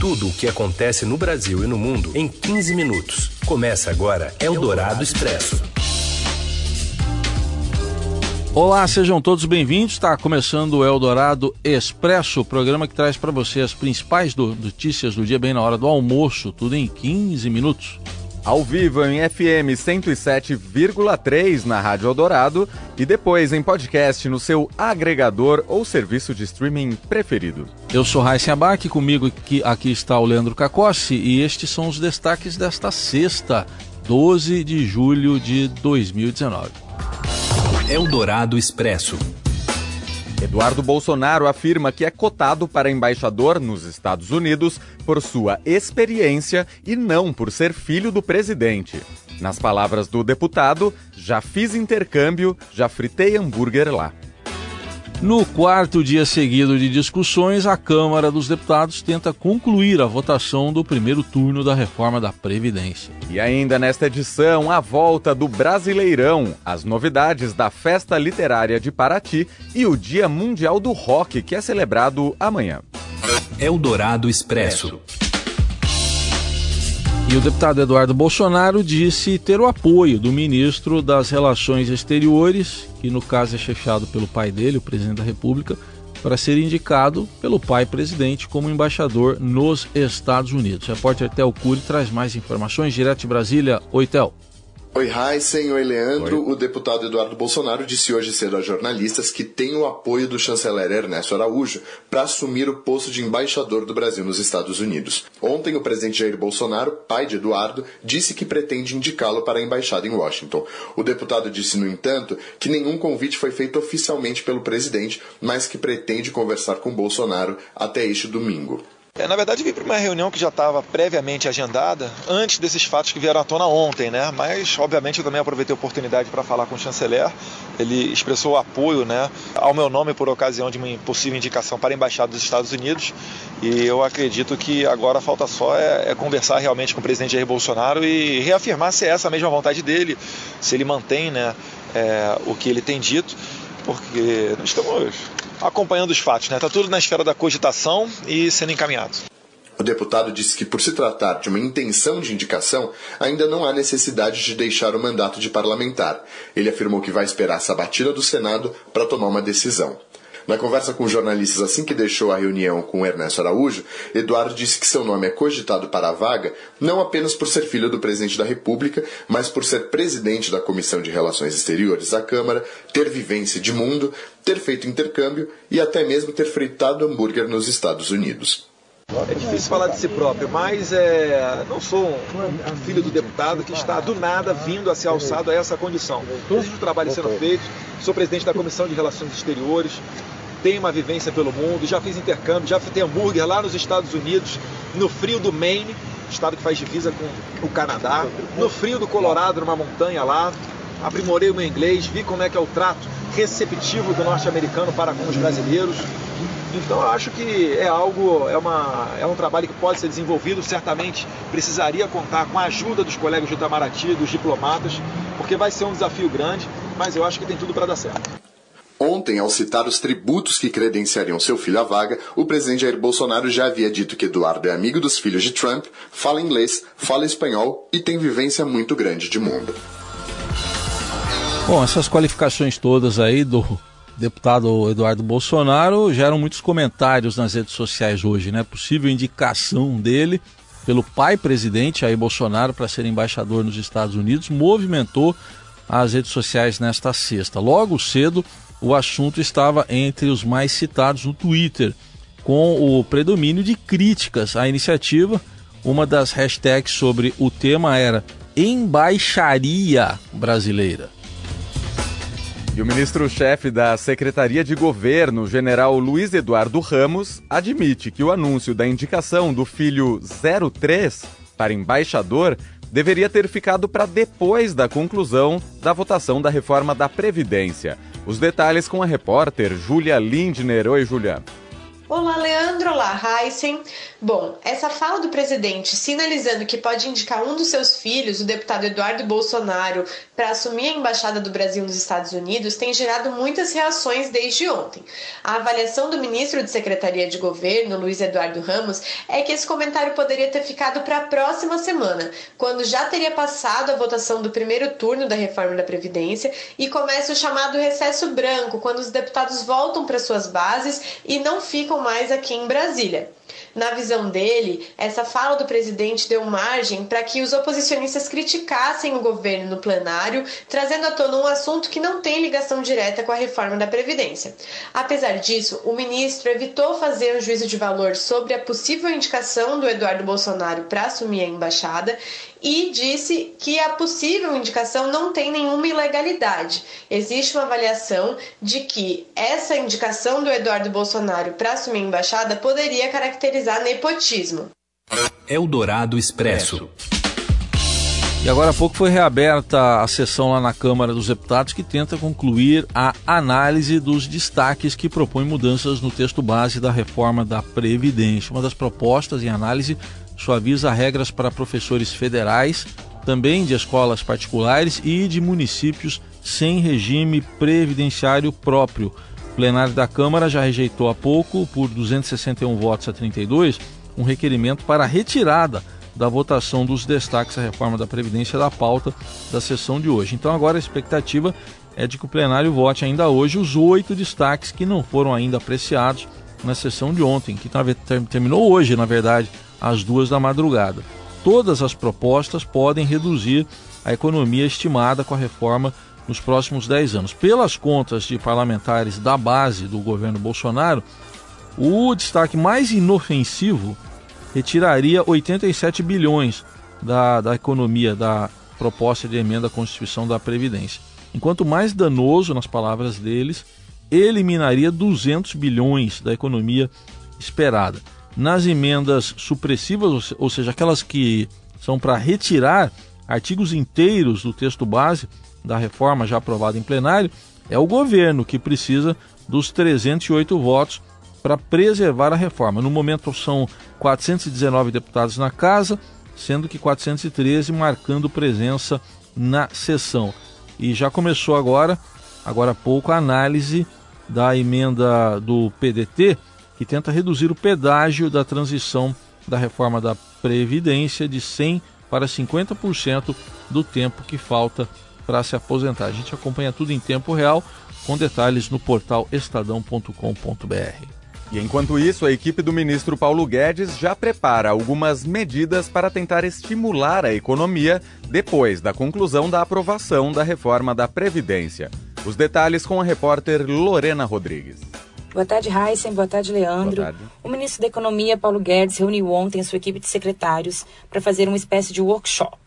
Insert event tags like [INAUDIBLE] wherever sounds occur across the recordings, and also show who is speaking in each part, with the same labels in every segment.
Speaker 1: Tudo o que acontece no Brasil e no mundo em 15 minutos. Começa agora Eldorado Expresso.
Speaker 2: Olá, sejam todos bem-vindos. Está começando o Eldorado Expresso, programa que traz para você as principais do, notícias do dia, bem na hora do almoço, tudo em 15 minutos.
Speaker 3: Ao vivo em FM 107,3 na Rádio Eldorado e depois em podcast no seu agregador ou serviço de streaming preferido.
Speaker 2: Eu sou Raíssa Abac, comigo aqui, aqui está o Leandro Cacossi e estes são os destaques desta sexta, 12 de julho de 2019.
Speaker 1: Eldorado Expresso.
Speaker 3: Eduardo Bolsonaro afirma que é cotado para embaixador nos Estados Unidos por sua experiência e não por ser filho do presidente. Nas palavras do deputado, já fiz intercâmbio, já fritei hambúrguer lá.
Speaker 2: No quarto dia seguido de discussões, a Câmara dos Deputados tenta concluir a votação do primeiro turno da reforma da Previdência.
Speaker 3: E ainda nesta edição, a volta do Brasileirão, as novidades da Festa Literária de Paraty e o Dia Mundial do Rock, que é celebrado amanhã.
Speaker 1: Eldorado Expresso.
Speaker 2: E o deputado Eduardo Bolsonaro disse ter o apoio do ministro das Relações Exteriores, que no caso é chefado pelo pai dele, o presidente da República, para ser indicado pelo pai presidente como embaixador nos Estados Unidos. O repórter Tel Cury traz mais informações direto de Brasília. Oi, Tel.
Speaker 4: Oi, Heisen. Oi, Leandro. Oi. O deputado Eduardo Bolsonaro disse hoje cedo a jornalistas que tem o apoio do chanceler Ernesto Araújo para assumir o posto de embaixador do Brasil nos Estados Unidos. Ontem, o presidente Jair Bolsonaro, pai de Eduardo, disse que pretende indicá-lo para a embaixada em Washington. O deputado disse, no entanto, que nenhum convite foi feito oficialmente pelo presidente, mas que pretende conversar com Bolsonaro até este domingo.
Speaker 5: É, na verdade, vim para uma reunião que já estava previamente agendada, antes desses fatos que vieram à tona ontem, né? Mas, obviamente, eu também aproveitei a oportunidade para falar com o chanceler. Ele expressou apoio né, ao meu nome por ocasião de uma possível indicação para a Embaixada dos Estados Unidos. E eu acredito que agora falta só é, é conversar realmente com o presidente Jair Bolsonaro e reafirmar se é essa a mesma vontade dele, se ele mantém né, é, o que ele tem dito, porque nós estamos acompanhando os fatos, né? Está tudo na esfera da cogitação e sendo encaminhado.
Speaker 4: O deputado disse que, por se tratar de uma intenção de indicação, ainda não há necessidade de deixar o mandato de parlamentar. Ele afirmou que vai esperar a sabatina do Senado para tomar uma decisão. Na conversa com jornalistas assim que deixou a reunião com Ernesto Araújo, Eduardo disse que seu nome é cogitado para a vaga não apenas por ser filho do presidente da República, mas por ser presidente da Comissão de Relações Exteriores da Câmara, ter vivência de mundo, ter feito intercâmbio e até mesmo ter fritado hambúrguer nos Estados Unidos.
Speaker 5: É difícil falar de si próprio, mas é, não sou um filho do deputado que está do nada vindo a ser alçado a essa condição. Existe um trabalho sendo feito, sou presidente da Comissão de Relações Exteriores, tenho uma vivência pelo mundo, já fiz intercâmbio, já fiz hambúrguer lá nos Estados Unidos, no frio do Maine, estado que faz divisa com o Canadá, no frio do Colorado, numa montanha lá, aprimorei o meu inglês, vi como é que é o trato receptivo do norte-americano para com os brasileiros. Então eu acho que é algo, é, uma, é um trabalho que pode ser desenvolvido, certamente precisaria contar com a ajuda dos colegas do Itamaraty, dos diplomatas, porque vai ser um desafio grande, mas eu acho que tem tudo para dar certo.
Speaker 4: Ontem, ao citar os tributos que credenciariam seu filho à vaga, o presidente Jair Bolsonaro já havia dito que Eduardo é amigo dos filhos de Trump, fala inglês, fala espanhol e tem vivência muito grande de mundo.
Speaker 2: Bom, essas qualificações todas aí do deputado Eduardo Bolsonaro geram muitos comentários nas redes sociais hoje, né? Possível indicação dele pelo pai presidente Jair Bolsonaro para ser embaixador nos Estados Unidos movimentou as redes sociais nesta sexta. Logo cedo, o assunto estava entre os mais citados no Twitter, com o predomínio de críticas à iniciativa. Uma das hashtags sobre o tema era Embaixaria Brasileira.
Speaker 3: E o ministro-chefe da Secretaria de Governo, general Luiz Eduardo Ramos, admite que o anúncio da indicação do filho 03 para embaixador deveria ter ficado para depois da conclusão da votação da reforma da Previdência. Os detalhes com a repórter Júlia Lindner. Oi, Júlia.
Speaker 6: Olá, Leandro. Olá, Heisen. Bom, essa fala do presidente sinalizando que pode indicar um dos seus filhos, o deputado Eduardo Bolsonaro, para assumir a embaixada do Brasil nos Estados Unidos tem gerado muitas reações desde ontem. A avaliação do ministro de Secretaria de Governo, Luiz Eduardo Ramos, é que esse comentário poderia ter ficado para a próxima semana, quando já teria passado a votação do primeiro turno da reforma da Previdência e começa o chamado recesso branco, quando os deputados voltam para suas bases e não ficam mais aqui em Brasília. Na visão dele, essa fala do presidente deu margem para que os oposicionistas criticassem o governo no plenário, trazendo à tona um assunto que não tem ligação direta com a reforma da Previdência. Apesar disso, o ministro evitou fazer um juízo de valor sobre a possível indicação do Eduardo Bolsonaro para assumir a embaixada e disse que a possível indicação não tem nenhuma ilegalidade. Existe uma avaliação de que essa indicação do Eduardo Bolsonaro para assumir a embaixada poderia caracterizar nepotismo.
Speaker 1: Eldorado Expresso.
Speaker 2: E agora há pouco foi reaberta a sessão lá na Câmara dos Deputados que tenta concluir a análise dos destaques que propõe mudanças no texto base da reforma da Previdência. Uma das propostas em análise suaviza regras para professores federais, também de escolas particulares e de municípios sem regime previdenciário próprio. Plenário da Câmara já rejeitou há pouco, por 261 votos a 32, um requerimento para a retirada da votação dos destaques à reforma da Previdência da pauta da sessão de hoje. Então, agora a expectativa é de que o plenário vote ainda hoje os oito destaques que não foram ainda apreciados na sessão de ontem, que terminou hoje, na verdade, às duas da madrugada. Todas as propostas podem reduzir a economia estimada com a reforma nos próximos 10 anos. Pelas contas de parlamentares da base do governo Bolsonaro, o destaque mais inofensivo retiraria 87 bilhões da, da economia da proposta de emenda à Constituição da Previdência. Enquanto mais danoso, nas palavras deles, eliminaria 200 bilhões da economia esperada nas emendas supressivas, ou seja, aquelas que são para retirar artigos inteiros do texto base da reforma já aprovada em plenário, é o governo que precisa dos 308 votos para preservar a reforma. No momento são 419 deputados na casa, sendo que 413 marcando presença na sessão. E já começou agora, agora há pouco, a análise da emenda do PDT, que tenta reduzir o pedágio da transição da reforma da Previdência de 100% para 50% do tempo que falta para se aposentar. A gente acompanha tudo em tempo real, com detalhes no portal estadão.com.br.
Speaker 3: E enquanto isso, a equipe do ministro Paulo Guedes já prepara algumas medidas para tentar estimular a economia depois da conclusão da aprovação da reforma da Previdência. Os detalhes com a repórter Lorena Rodrigues.
Speaker 7: Boa tarde, Heisen. Boa tarde, Leandro. Boa tarde. O ministro da Economia, Paulo Guedes, reuniu ontem a sua equipe de secretários para fazer uma espécie de workshop.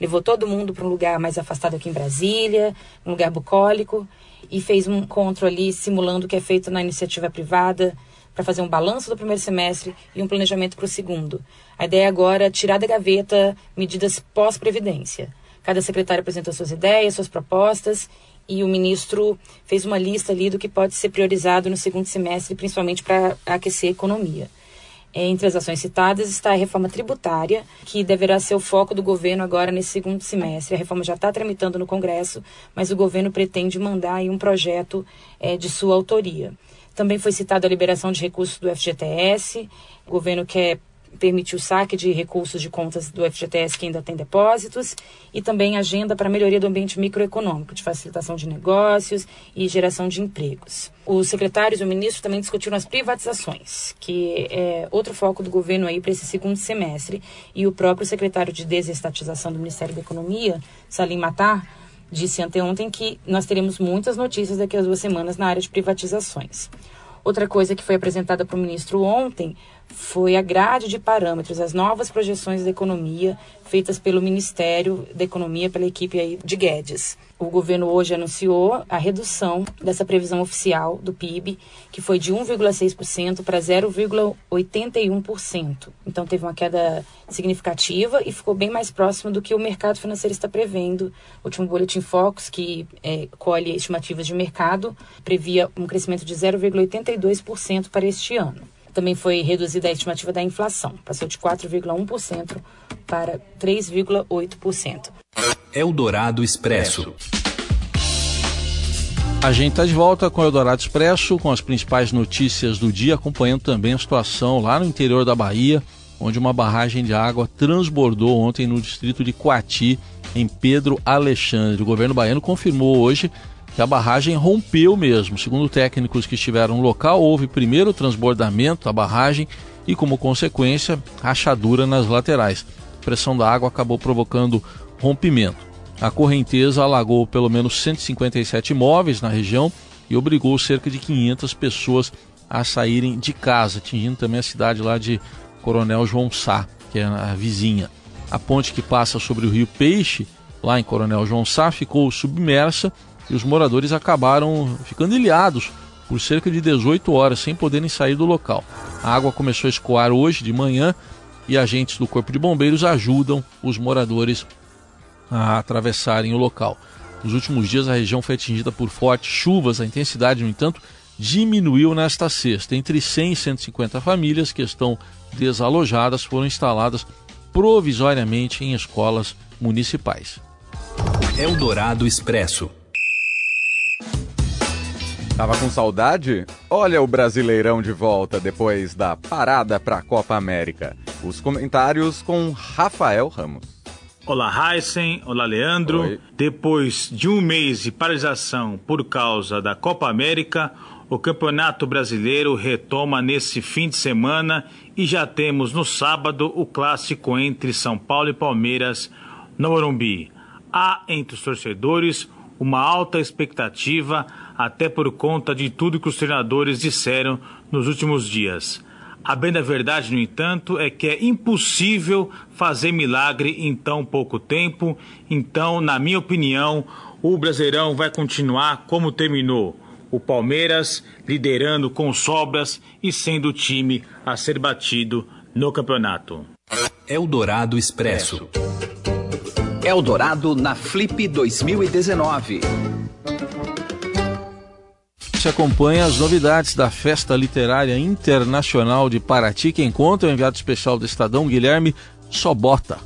Speaker 7: Levou todo mundo para um lugar mais afastado aqui em Brasília, um lugar bucólico, e fez um encontro ali simulando o que é feito na iniciativa privada para fazer um balanço do primeiro semestre e um planejamento para o segundo. A ideia agora é tirar da gaveta medidas pós-previdência. Cada secretário apresentou suas ideias, suas propostas e o ministro fez uma lista ali do que pode ser priorizado no segundo semestre, principalmente para aquecer a economia. Entre as ações citadas está a reforma tributária, que deverá ser o foco do governo agora nesse segundo semestre. A reforma já está tramitando no Congresso, mas o governo pretende mandar um projeto é, de sua autoria. Também foi citada a liberação de recursos do FGTS. O governo quer permitir o saque de recursos de contas do FGTS que ainda tem depósitos e também agenda para melhoria do ambiente microeconômico, de facilitação de negócios e geração de empregos. Os secretários e o ministro também discutiram as privatizações, que é outro foco do governo aí para esse segundo semestre, e o próprio secretário de desestatização do Ministério da Economia, Salim Matar, disse anteontem que nós teremos muitas notícias daqui a duas semanas na área de privatizações. Outra coisa que foi apresentada para o ministro ontem foi a grade de parâmetros, as novas projeções da economia feitas pelo Ministério da Economia, pela equipe aí de Guedes. O governo hoje anunciou a redução dessa previsão oficial do PIB, que foi de 1,6% para 0,81%. Então teve uma queda significativa e ficou bem mais próximo do que o mercado financeiro está prevendo. O último boletim Focus, que é, colhe estimativas de mercado, previa um crescimento de 0,82% para este ano. Também foi reduzida a estimativa da inflação, passou de 4,1% para 3,8%.
Speaker 1: Eldorado Expresso.
Speaker 2: A gente está de volta com o Eldorado Expresso, com as principais notícias do dia, acompanhando também a situação lá no interior da Bahia, onde uma barragem de água transbordou ontem no distrito de Coati, em Pedro Alexandre. O governo baiano confirmou hoje que a barragem rompeu mesmo. Segundo técnicos que estiveram no local, houve primeiro transbordamento da barragem e, como consequência, rachadura nas laterais. A pressão da água acabou provocando rompimento. A correnteza alagou pelo menos 157 imóveis na região e obrigou cerca de 500 pessoas a saírem de casa, atingindo também a cidade lá de Coronel João Sá, que é a vizinha. A ponte que passa sobre o rio Peixe, lá em Coronel João Sá, ficou submersa e os moradores acabaram ficando ilhados por cerca de 18 horas sem poderem sair do local. A água começou a escoar hoje de manhã e agentes do Corpo de Bombeiros ajudam os moradores a atravessarem o local. Nos últimos dias, a região foi atingida por fortes chuvas. A intensidade, no entanto, diminuiu nesta sexta. Entre 100 e 150 famílias que estão desalojadas foram instaladas provisoriamente em escolas municipais.
Speaker 1: Eldorado Expresso.
Speaker 3: Tava com saudade? Olha o Brasileirão de volta depois da parada para a Copa América. Os comentários com Rafael Ramos.
Speaker 8: Olá, Heisen. Olá, Leandro. Oi. Depois de um mês de paralisação por causa da Copa América, o Campeonato Brasileiro retoma nesse fim de semana e já temos no sábado o clássico entre São Paulo e Palmeiras no Morumbi. Há entre os torcedores uma alta expectativa, até por conta de tudo que os treinadores disseram nos últimos dias. A bem da verdade, no entanto, é que é impossível fazer milagre em tão pouco tempo. Então, na minha opinião, o Brasileirão vai continuar como terminou. O Palmeiras liderando com sobras e sendo o time a ser batido no campeonato.
Speaker 1: Eldorado Expresso.
Speaker 9: Eldorado na Flip 2019
Speaker 2: você acompanha as novidades da Festa Literária Internacional de Paraty. Quem conta é o enviado especial do Estadão, Guilherme Sobota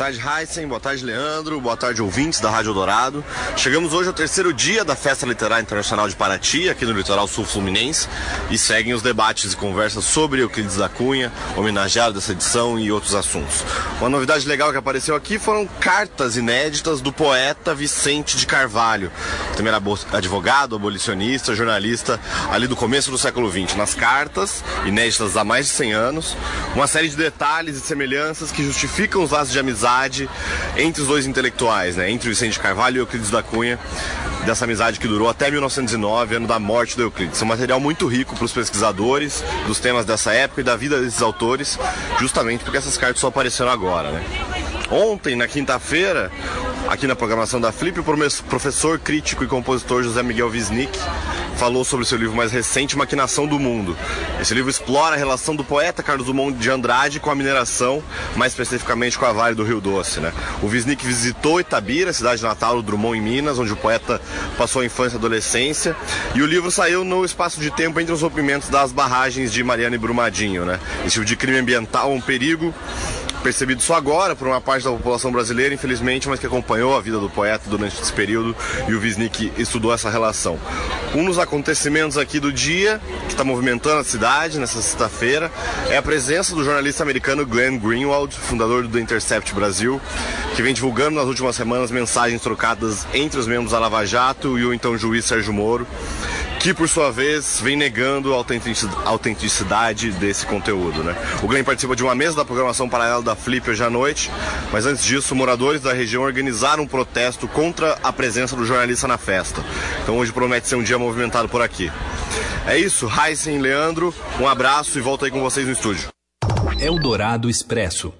Speaker 10: tarde, Heisen. Boa tarde, Leandro. Boa tarde, ouvintes da Rádio Dourado. Chegamos hoje ao terceiro dia da Festa Literária Internacional de Paraty, aqui no litoral sul fluminense, e seguem os debates e conversas sobre Euclides da Cunha, homenageado dessa edição e outros assuntos. Uma novidade legal que apareceu aqui foram cartas inéditas do poeta Vicente de Carvalho, também era advogado, abolicionista, jornalista, ali do começo do século XX. Nas cartas, inéditas há mais de 100 anos, uma série de detalhes e semelhanças que justificam os laços de amizade amizade entre os dois intelectuais, né? Entre o Vicente Carvalho e o Euclides da Cunha, dessa amizade que durou até 1909, ano da morte do Euclides. É um material muito rico para os pesquisadores dos temas dessa época e da vida desses autores, justamente porque essas cartas só apareceram agora, né? Ontem, na quinta-feira, aqui na programação da Flip, o professor crítico e compositor José Miguel Wisnik falou sobre seu livro mais recente, Maquinação do Mundo. Esse livro explora a relação do poeta Carlos Drummond de Andrade com a mineração, mais especificamente com a Vale do Rio Doce. Né? O Wisnik visitou Itabira, cidade natal do Drummond em Minas, onde o poeta passou a infância e adolescência, e o livro saiu no espaço de tempo entre os rompimentos das barragens de Mariana e Brumadinho. Né? Esse tipo de crime ambiental, um perigo percebido só agora por uma parte da população brasileira, infelizmente, mas que acompanhou a vida do poeta durante esse período e o Wisnik estudou essa relação. Um dos acontecimentos aqui do dia, que está movimentando a cidade nessa sexta-feira, é a presença do jornalista americano Glenn Greenwald, fundador do The Intercept Brasil, que vem divulgando nas últimas semanas mensagens trocadas entre os membros da Lava Jato e o então juiz Sérgio Moro que por sua vez vem negando a autenticidade desse conteúdo. Né? O Glenn participa de uma mesa da programação paralela da Flip hoje à noite, mas antes disso, moradores da região organizaram um protesto contra a presença do jornalista na festa. Então hoje promete ser um dia movimentado por aqui. É isso, Heisen, Leandro, um abraço e volto aí com vocês no estúdio.
Speaker 1: Eldorado Expresso.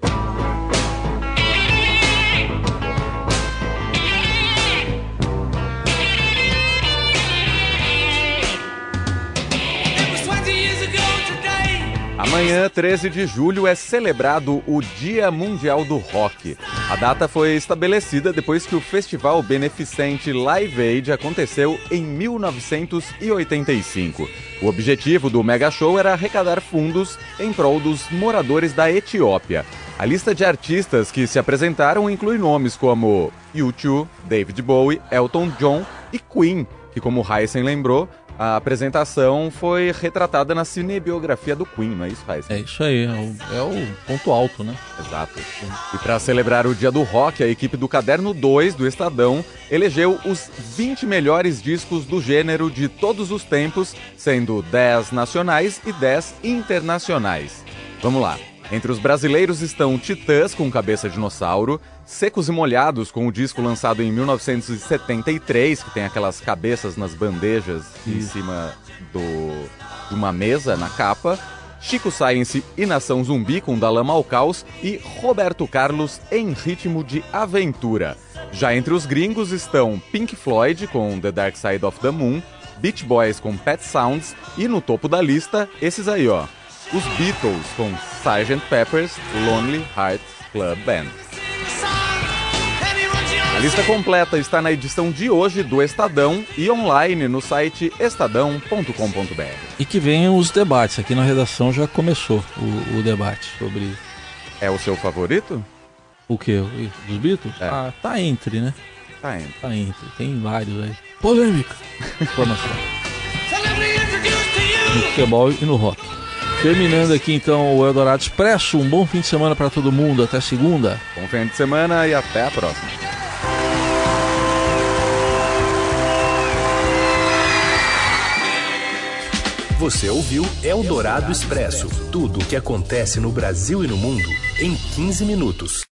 Speaker 3: Amanhã, 13 de julho, é celebrado o Dia Mundial do Rock. A data foi estabelecida depois que o festival beneficente Live Aid aconteceu em 1985. O objetivo do mega show era arrecadar fundos em prol dos moradores da Etiópia. A lista de artistas que se apresentaram inclui nomes como U2, David Bowie, Elton John e Queen, que, como Heisen lembrou, a apresentação foi retratada na cinebiografia do Queen, não é isso, Heisen?
Speaker 2: É isso aí, é o, é o ponto alto, né?
Speaker 3: Exato. E para celebrar o Dia do Rock, a equipe do Caderno 2 do Estadão elegeu os 20 melhores discos do gênero de todos os tempos, sendo 10 nacionais e 10 internacionais. Vamos lá. Entre os brasileiros estão Titãs com Cabeça Dinossauro, Secos e Molhados com o disco lançado em 1973, que tem aquelas cabeças nas bandejas em cima do, de uma mesa na capa, Chico Science e Nação Zumbi com Da Lama ao Caos e Roberto Carlos em ritmo de aventura. Já entre os gringos estão Pink Floyd com The Dark Side of the Moon, Beach Boys com Pet Sounds e no topo da lista esses aí ó, os Beatles com Sgt. Pepper's Lonely Hearts Club Band. A lista completa está na edição de hoje do Estadão e online no site estadão.com.br.
Speaker 2: E que venham os debates. Aqui na redação já começou o, o debate sobre.
Speaker 3: É o seu favorito?
Speaker 2: O que? Dos Beatles?
Speaker 3: É.
Speaker 2: Ah, tá entre, né?
Speaker 3: Tá entre.
Speaker 2: Tá entre. Tem vários aí. Polêmica. [LAUGHS] Informação. No futebol e no rock. Terminando aqui então o Eldorado Expresso. Um bom fim de semana para todo mundo. Até segunda.
Speaker 3: Bom fim de semana e até a próxima.
Speaker 1: Você ouviu Eldorado Expresso tudo o que acontece no Brasil e no mundo em 15 minutos.